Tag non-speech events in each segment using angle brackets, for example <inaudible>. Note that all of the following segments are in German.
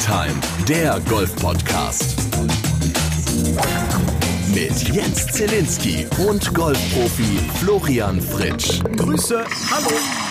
Time, der Golf-Podcast. Mit Jens Zelinski und Golfprofi Florian Fritsch. Grüße, hallo.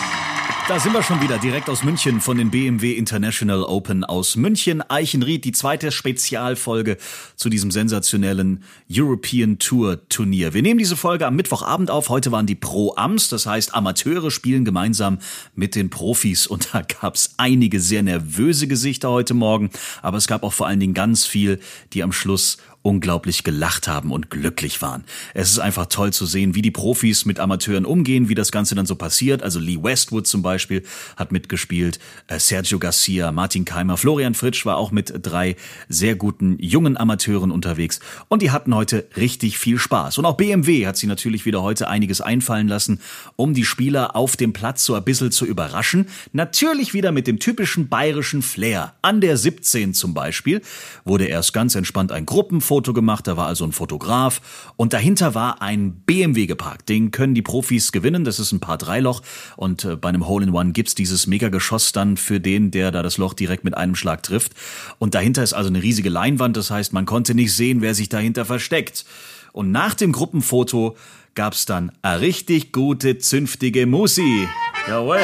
Da sind wir schon wieder, direkt aus München von den BMW International Open aus München. Eichenried, die zweite Spezialfolge zu diesem sensationellen European Tour Turnier. Wir nehmen diese Folge am Mittwochabend auf. Heute waren die Pro-Ams, das heißt Amateure spielen gemeinsam mit den Profis. Und da gab's einige sehr nervöse Gesichter heute Morgen. Aber es gab auch vor allen Dingen ganz viel, die am Schluss unglaublich gelacht haben und glücklich waren. Es ist einfach toll zu sehen, wie die Profis mit Amateuren umgehen, wie das Ganze dann so passiert. Also Lee Westwood zum Beispiel hat mitgespielt, äh, Sergio Garcia, Martin Keimer, Florian Fritsch war auch mit drei sehr guten jungen Amateuren unterwegs und die hatten heute richtig viel Spaß. Und auch BMW hat sie natürlich wieder heute einiges einfallen lassen, um die Spieler auf dem Platz so ein bisschen zu überraschen. Natürlich wieder mit dem typischen bayerischen Flair. An der 17 zum Beispiel wurde erst ganz entspannt ein Gruppen Foto gemacht, da war also ein Fotograf und dahinter war ein BMW geparkt. Den können die Profis gewinnen, das ist ein paar Dreiloch und äh, bei einem Hole-in-One gibt's dieses Megageschoss dann für den, der da das Loch direkt mit einem Schlag trifft. Und dahinter ist also eine riesige Leinwand, das heißt, man konnte nicht sehen, wer sich dahinter versteckt. Und nach dem Gruppenfoto gab's dann a richtig gute, zünftige Musi. Jawohl,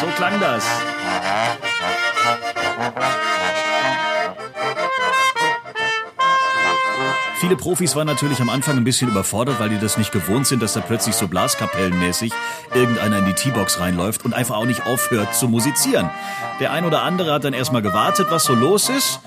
so klang das. Viele Profis waren natürlich am Anfang ein bisschen überfordert, weil die das nicht gewohnt sind, dass da plötzlich so Blaskapellenmäßig irgendeiner in die T-Box reinläuft und einfach auch nicht aufhört zu musizieren. Der ein oder andere hat dann erstmal gewartet, was so los ist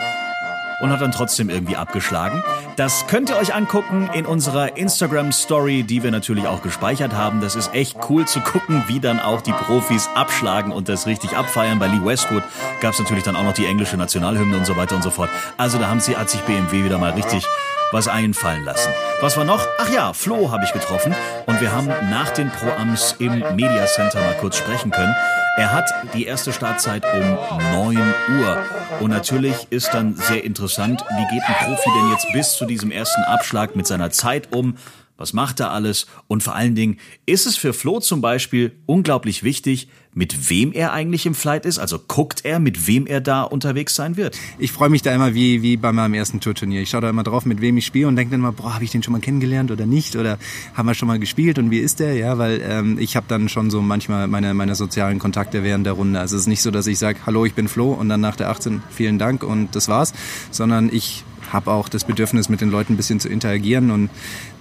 und hat dann trotzdem irgendwie abgeschlagen. Das könnt ihr euch angucken in unserer Instagram Story, die wir natürlich auch gespeichert haben. Das ist echt cool zu gucken, wie dann auch die Profis abschlagen und das richtig abfeiern. Bei Lee Westwood gab es natürlich dann auch noch die englische Nationalhymne und so weiter und so fort. Also da haben sie, hat sich BMW wieder mal richtig was einfallen lassen. Was war noch? Ach ja, Flo habe ich getroffen und wir haben nach den Pro-Ams im Media Center mal kurz sprechen können. Er hat die erste Startzeit um 9 Uhr. Und natürlich ist dann sehr interessant, wie geht ein Profi denn jetzt bis zu diesem ersten Abschlag mit seiner Zeit um? Was macht er alles? Und vor allen Dingen, ist es für Flo zum Beispiel unglaublich wichtig, mit wem er eigentlich im Flight ist? Also guckt er, mit wem er da unterwegs sein wird? Ich freue mich da immer wie, wie bei meinem ersten Tourturnier. Ich schaue da immer drauf, mit wem ich spiele und denke dann mal, boah, habe ich den schon mal kennengelernt oder nicht? Oder haben wir schon mal gespielt und wie ist der? Ja, weil ähm, ich habe dann schon so manchmal meine, meine sozialen Kontakte während der Runde. Also es ist nicht so, dass ich sage, hallo, ich bin Flo und dann nach der 18 vielen Dank und das war's, sondern ich habe auch das Bedürfnis, mit den Leuten ein bisschen zu interagieren und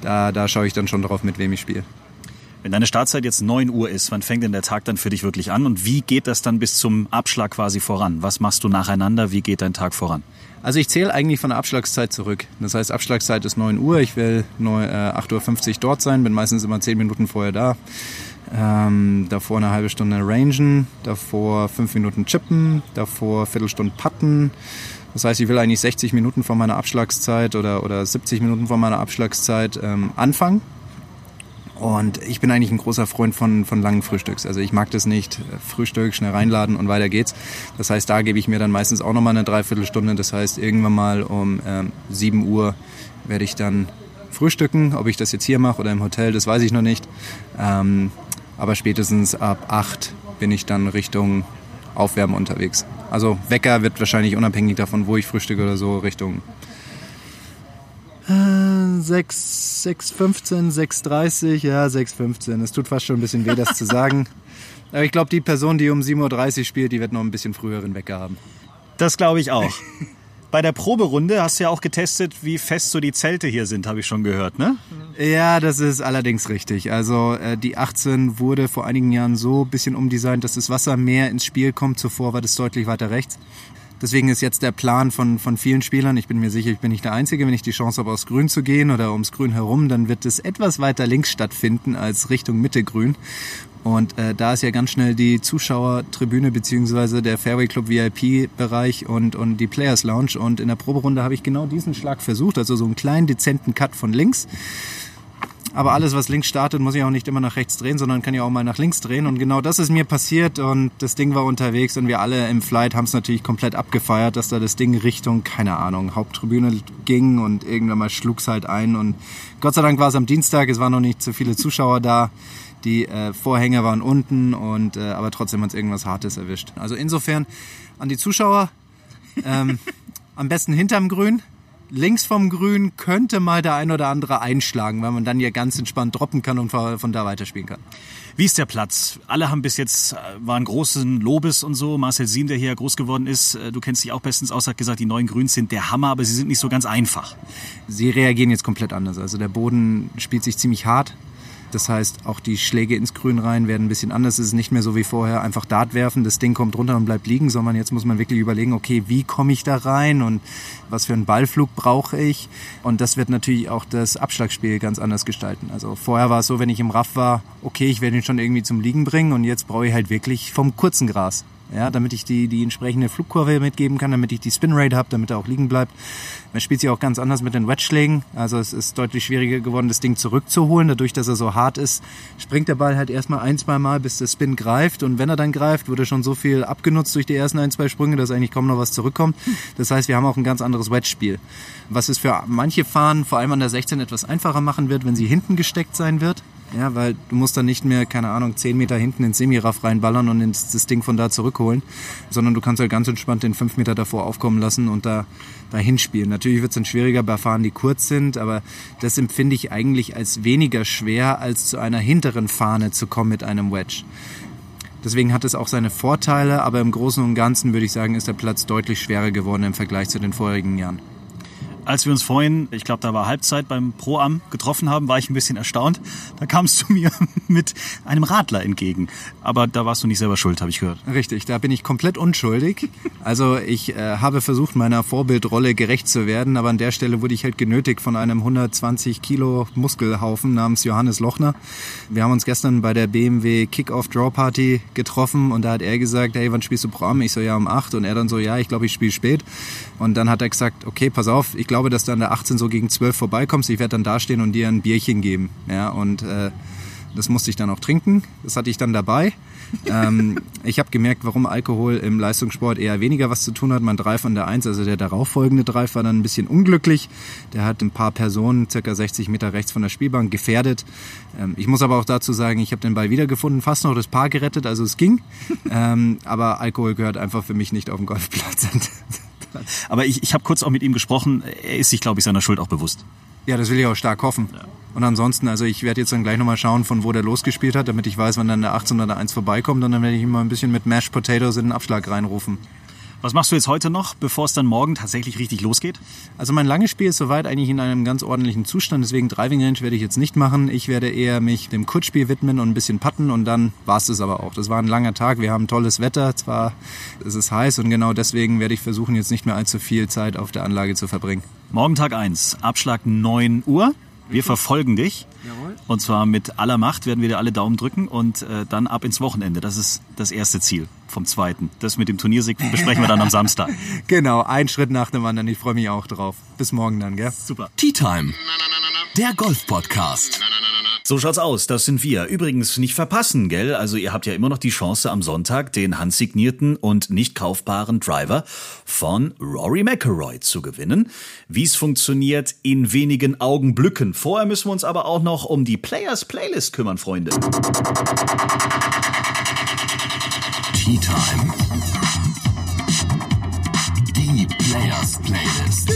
da, da schaue ich dann schon drauf, mit wem ich spiele. Wenn deine Startzeit jetzt 9 Uhr ist, wann fängt denn der Tag dann für dich wirklich an und wie geht das dann bis zum Abschlag quasi voran? Was machst du nacheinander? Wie geht dein Tag voran? Also ich zähle eigentlich von der Abschlagszeit zurück. Das heißt, Abschlagszeit ist 9 Uhr, ich will 8.50 Uhr dort sein, bin meistens immer 10 Minuten vorher da. Ähm, davor eine halbe Stunde rangen, davor 5 Minuten chippen, davor Viertelstunde putten, das heißt, ich will eigentlich 60 Minuten vor meiner Abschlagszeit oder, oder 70 Minuten vor meiner Abschlagszeit ähm, anfangen. Und ich bin eigentlich ein großer Freund von, von langen Frühstücks. Also ich mag das nicht. Frühstück, schnell reinladen und weiter geht's. Das heißt, da gebe ich mir dann meistens auch nochmal eine Dreiviertelstunde. Das heißt, irgendwann mal um ähm, 7 Uhr werde ich dann frühstücken. Ob ich das jetzt hier mache oder im Hotel, das weiß ich noch nicht. Ähm, aber spätestens ab 8 bin ich dann Richtung Aufwärmen unterwegs. Also Wecker wird wahrscheinlich unabhängig davon, wo ich frühstücke oder so, Richtung 6, 6,15, 6,30, ja, 6,15. Es tut fast schon ein bisschen weh, das zu sagen. <laughs> Aber ich glaube, die Person, die um 7.30 Uhr spielt, die wird noch ein bisschen früheren Wecker haben. Das glaube ich auch. <laughs> Bei der Proberunde hast du ja auch getestet, wie fest so die Zelte hier sind, habe ich schon gehört, ne? Ja, das ist allerdings richtig. Also äh, die 18 wurde vor einigen Jahren so ein bisschen umdesignt, dass das Wasser mehr ins Spiel kommt. Zuvor war das deutlich weiter rechts. Deswegen ist jetzt der Plan von, von vielen Spielern, ich bin mir sicher, ich bin nicht der Einzige, wenn ich die Chance habe, aufs Grün zu gehen oder ums Grün herum, dann wird es etwas weiter links stattfinden als Richtung Mitte Grün. Und äh, da ist ja ganz schnell die Zuschauertribüne beziehungsweise der Fairway Club VIP-Bereich und, und die Players Lounge. Und in der Proberunde habe ich genau diesen Schlag versucht, also so einen kleinen dezenten Cut von links. Aber alles, was links startet, muss ich auch nicht immer nach rechts drehen, sondern kann ja auch mal nach links drehen. Und genau das ist mir passiert und das Ding war unterwegs und wir alle im Flight haben es natürlich komplett abgefeiert, dass da das Ding Richtung, keine Ahnung, Haupttribüne ging und irgendwann mal schlug es halt ein. Und Gott sei Dank war es am Dienstag, es waren noch nicht so viele Zuschauer da. Die äh, Vorhänge waren unten und äh, aber trotzdem hat es irgendwas Hartes erwischt. Also insofern an die Zuschauer, ähm, am besten hinterm Grün. Links vom Grün könnte mal der ein oder andere einschlagen, weil man dann ja ganz entspannt droppen kann und von da weiterspielen kann. Wie ist der Platz? Alle haben bis jetzt, äh, waren großen Lobes und so. Marcel Siem, der hier groß geworden ist, äh, du kennst dich auch bestens aus, hat gesagt, die neuen Grüns sind der Hammer, aber sie sind nicht so ganz einfach. Sie reagieren jetzt komplett anders. Also der Boden spielt sich ziemlich hart. Das heißt, auch die Schläge ins Grün rein werden ein bisschen anders. Es ist nicht mehr so wie vorher einfach Dart werfen, das Ding kommt runter und bleibt liegen, sondern jetzt muss man wirklich überlegen, okay, wie komme ich da rein und was für einen Ballflug brauche ich? Und das wird natürlich auch das Abschlagspiel ganz anders gestalten. Also vorher war es so, wenn ich im Raff war, okay, ich werde ihn schon irgendwie zum Liegen bringen und jetzt brauche ich halt wirklich vom kurzen Gras ja, damit ich die, die entsprechende Flugkurve mitgeben kann, damit ich die Spinrate habe, damit er auch liegen bleibt. Man spielt sich auch ganz anders mit den Wedge-Schlägen. Also es ist deutlich schwieriger geworden, das Ding zurückzuholen. Dadurch, dass er so hart ist, springt der Ball halt erstmal ein, zwei Mal, bis der Spin greift. Und wenn er dann greift, wurde schon so viel abgenutzt durch die ersten ein, zwei Sprünge, dass eigentlich kaum noch was zurückkommt. Das heißt, wir haben auch ein ganz anderes Wedge-Spiel. Was es für manche Fahnen, vor allem an der 16, etwas einfacher machen wird, wenn sie hinten gesteckt sein wird. Ja, weil du musst dann nicht mehr, keine Ahnung, 10 Meter hinten ins Semiraff reinballern und ins, das Ding von da zurückholen, sondern du kannst halt ganz entspannt den 5 Meter davor aufkommen lassen und da dahin spielen. Natürlich wird es dann schwieriger bei Fahren, die kurz sind, aber das empfinde ich eigentlich als weniger schwer, als zu einer hinteren Fahne zu kommen mit einem Wedge. Deswegen hat es auch seine Vorteile, aber im Großen und Ganzen würde ich sagen, ist der Platz deutlich schwerer geworden im Vergleich zu den vorherigen Jahren. Als wir uns vorhin, ich glaube, da war Halbzeit beim Pro-Am getroffen haben, war ich ein bisschen erstaunt. Da kamst du <laughs> mir mit einem Radler entgegen. Aber da warst du nicht selber schuld, habe ich gehört. Richtig, da bin ich komplett unschuldig. Also ich äh, habe versucht, meiner Vorbildrolle gerecht zu werden, aber an der Stelle wurde ich halt genötigt von einem 120 Kilo Muskelhaufen namens Johannes Lochner. Wir haben uns gestern bei der BMW Kick-Off Draw Party getroffen und da hat er gesagt, hey, wann spielst du Pro-Am? Ich so, ja, um 8. Und er dann so, ja, ich glaube, ich spiele spät. Und dann hat er gesagt, okay, pass auf, ich glaube, dass du an der 18 so gegen 12 vorbeikommst. Ich werde dann dastehen und dir ein Bierchen geben. Ja, und äh, das musste ich dann auch trinken. Das hatte ich dann dabei. <laughs> ähm, ich habe gemerkt, warum Alkohol im Leistungssport eher weniger was zu tun hat. Mein Drive an der 1, also der darauffolgende Drive, war dann ein bisschen unglücklich. Der hat ein paar Personen circa 60 Meter rechts von der Spielbank gefährdet. Ähm, ich muss aber auch dazu sagen, ich habe den Ball wiedergefunden, fast noch das Paar gerettet, also es ging. <laughs> ähm, aber Alkohol gehört einfach für mich nicht auf den Golfplatz. <laughs> <laughs> Aber ich, ich habe kurz auch mit ihm gesprochen. Er ist sich, glaube ich, seiner Schuld auch bewusst. Ja, das will ich auch stark hoffen. Ja. Und ansonsten, also ich werde jetzt dann gleich nochmal schauen, von wo der losgespielt hat, damit ich weiß, wann dann der 18 oder der 1 vorbeikommt. Und dann werde ich ihm mal ein bisschen mit Mashed Potatoes in den Abschlag reinrufen. Was machst du jetzt heute noch, bevor es dann morgen tatsächlich richtig losgeht? Also mein langes Spiel ist soweit eigentlich in einem ganz ordentlichen Zustand, deswegen Driving Range werde ich jetzt nicht machen. Ich werde eher mich dem Kurzspiel widmen und ein bisschen putten und dann war es das aber auch. Das war ein langer Tag, wir haben tolles Wetter, zwar ist es heiß und genau deswegen werde ich versuchen, jetzt nicht mehr allzu viel Zeit auf der Anlage zu verbringen. Morgen Tag 1, Abschlag 9 Uhr. Wir verfolgen dich. Jawohl. Und zwar mit aller Macht werden wir dir alle Daumen drücken und äh, dann ab ins Wochenende. Das ist das erste Ziel vom zweiten. Das mit dem Turniersieg <laughs> besprechen wir dann am Samstag. Genau, ein Schritt nach dem anderen. Ich freue mich auch drauf. Bis morgen dann, gell? Super. Tea Time. Der Golf Podcast. So schaut's aus, das sind wir. Übrigens nicht verpassen, gell? Also ihr habt ja immer noch die Chance am Sonntag den handsignierten und nicht kaufbaren Driver von Rory McIlroy zu gewinnen. Wie es funktioniert in wenigen Augenblicken. Vorher müssen wir uns aber auch noch um die Players Playlist kümmern, Freunde. Tea Time. Die Players Playlist.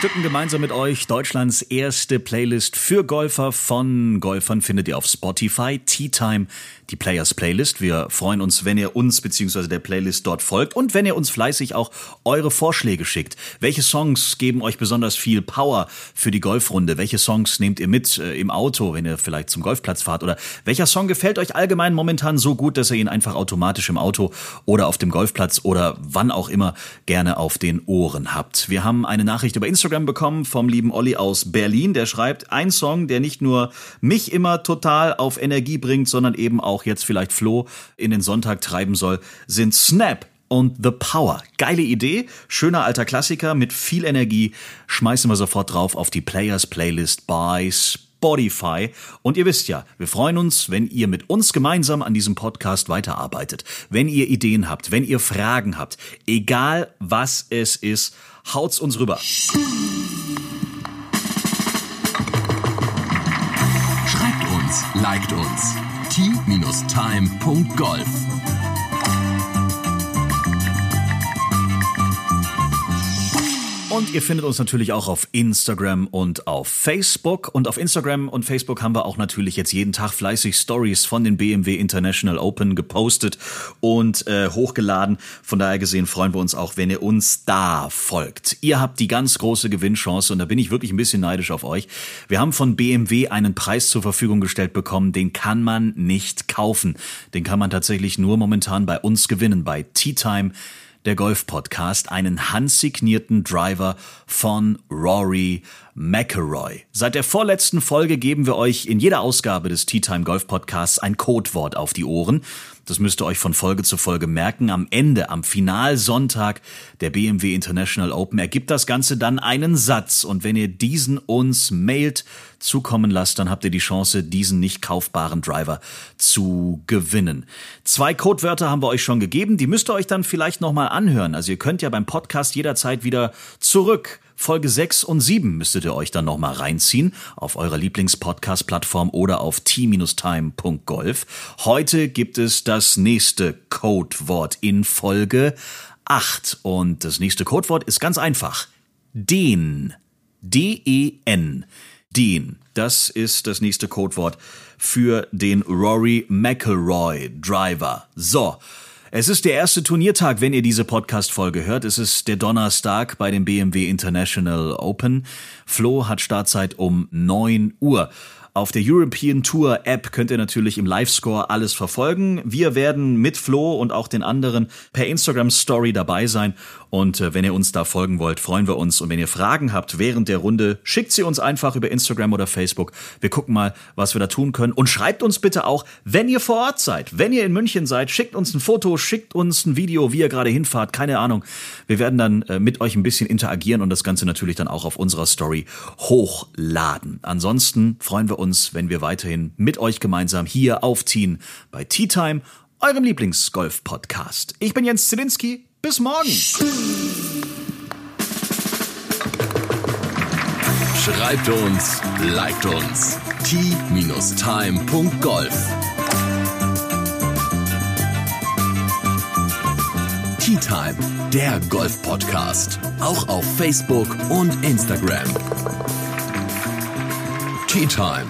Bestücken gemeinsam mit euch Deutschlands erste Playlist für Golfer von Golfern findet ihr auf Spotify. Tea Time die Players Playlist. Wir freuen uns, wenn ihr uns bzw. der Playlist dort folgt und wenn ihr uns fleißig auch eure Vorschläge schickt. Welche Songs geben euch besonders viel Power für die Golfrunde? Welche Songs nehmt ihr mit äh, im Auto, wenn ihr vielleicht zum Golfplatz fahrt? Oder welcher Song gefällt euch allgemein momentan so gut, dass ihr ihn einfach automatisch im Auto oder auf dem Golfplatz oder wann auch immer gerne auf den Ohren habt? Wir haben eine Nachricht über Instagram bekommen vom lieben Olli aus Berlin, der schreibt, ein Song, der nicht nur mich immer total auf Energie bringt, sondern eben auch auch jetzt vielleicht Flo in den Sonntag treiben soll, sind Snap und The Power. Geile Idee, schöner alter Klassiker mit viel Energie. Schmeißen wir sofort drauf auf die Players Playlist bei Spotify. Und ihr wisst ja, wir freuen uns, wenn ihr mit uns gemeinsam an diesem Podcast weiterarbeitet. Wenn ihr Ideen habt, wenn ihr Fragen habt, egal was es ist, haut's uns rüber. uns, liked uns. t-time.golf Und ihr findet uns natürlich auch auf Instagram und auf Facebook. Und auf Instagram und Facebook haben wir auch natürlich jetzt jeden Tag fleißig Stories von den BMW International Open gepostet und äh, hochgeladen. Von daher gesehen freuen wir uns auch, wenn ihr uns da folgt. Ihr habt die ganz große Gewinnchance und da bin ich wirklich ein bisschen neidisch auf euch. Wir haben von BMW einen Preis zur Verfügung gestellt bekommen, den kann man nicht kaufen. Den kann man tatsächlich nur momentan bei uns gewinnen, bei Tea Time der Golf-Podcast, einen handsignierten Driver von Rory McElroy. Seit der vorletzten Folge geben wir euch in jeder Ausgabe des Tea Time Golf Podcasts ein Codewort auf die Ohren. Das müsst ihr euch von Folge zu Folge merken. Am Ende, am Finalsonntag der BMW International Open ergibt das Ganze dann einen Satz. Und wenn ihr diesen uns mailt, zukommen lasst, dann habt ihr die Chance, diesen nicht kaufbaren Driver zu gewinnen. Zwei Codewörter haben wir euch schon gegeben. Die müsst ihr euch dann vielleicht nochmal anhören. Also ihr könnt ja beim Podcast jederzeit wieder zurück Folge 6 und 7 müsstet ihr euch dann nochmal reinziehen auf eurer Lieblingspodcast-Plattform oder auf t-time.golf. Heute gibt es das nächste Codewort in Folge 8 und das nächste Codewort ist ganz einfach. Den. D-E-N. Den. Das ist das nächste Codewort für den Rory McElroy Driver. So. Es ist der erste Turniertag, wenn ihr diese Podcast-Folge hört. Es ist der Donnerstag bei dem BMW International Open. Flo hat Startzeit um 9 Uhr. Auf der European Tour App könnt ihr natürlich im Livescore alles verfolgen. Wir werden mit Flo und auch den anderen per Instagram Story dabei sein. Und äh, wenn ihr uns da folgen wollt, freuen wir uns. Und wenn ihr Fragen habt während der Runde, schickt sie uns einfach über Instagram oder Facebook. Wir gucken mal, was wir da tun können. Und schreibt uns bitte auch, wenn ihr vor Ort seid, wenn ihr in München seid, schickt uns ein Foto, schickt uns ein Video, wie ihr gerade hinfahrt. Keine Ahnung. Wir werden dann äh, mit euch ein bisschen interagieren und das Ganze natürlich dann auch auf unserer Story hochladen. Ansonsten freuen wir uns, wenn wir weiterhin mit euch gemeinsam hier aufziehen bei Tea Time, eurem Lieblingsgolf-Podcast. Ich bin Jens Zielinski. Bis morgen. Schreibt uns, liked uns. t-time.golf Tea Time, der Golf-Podcast. Auch auf Facebook und Instagram. Tea Time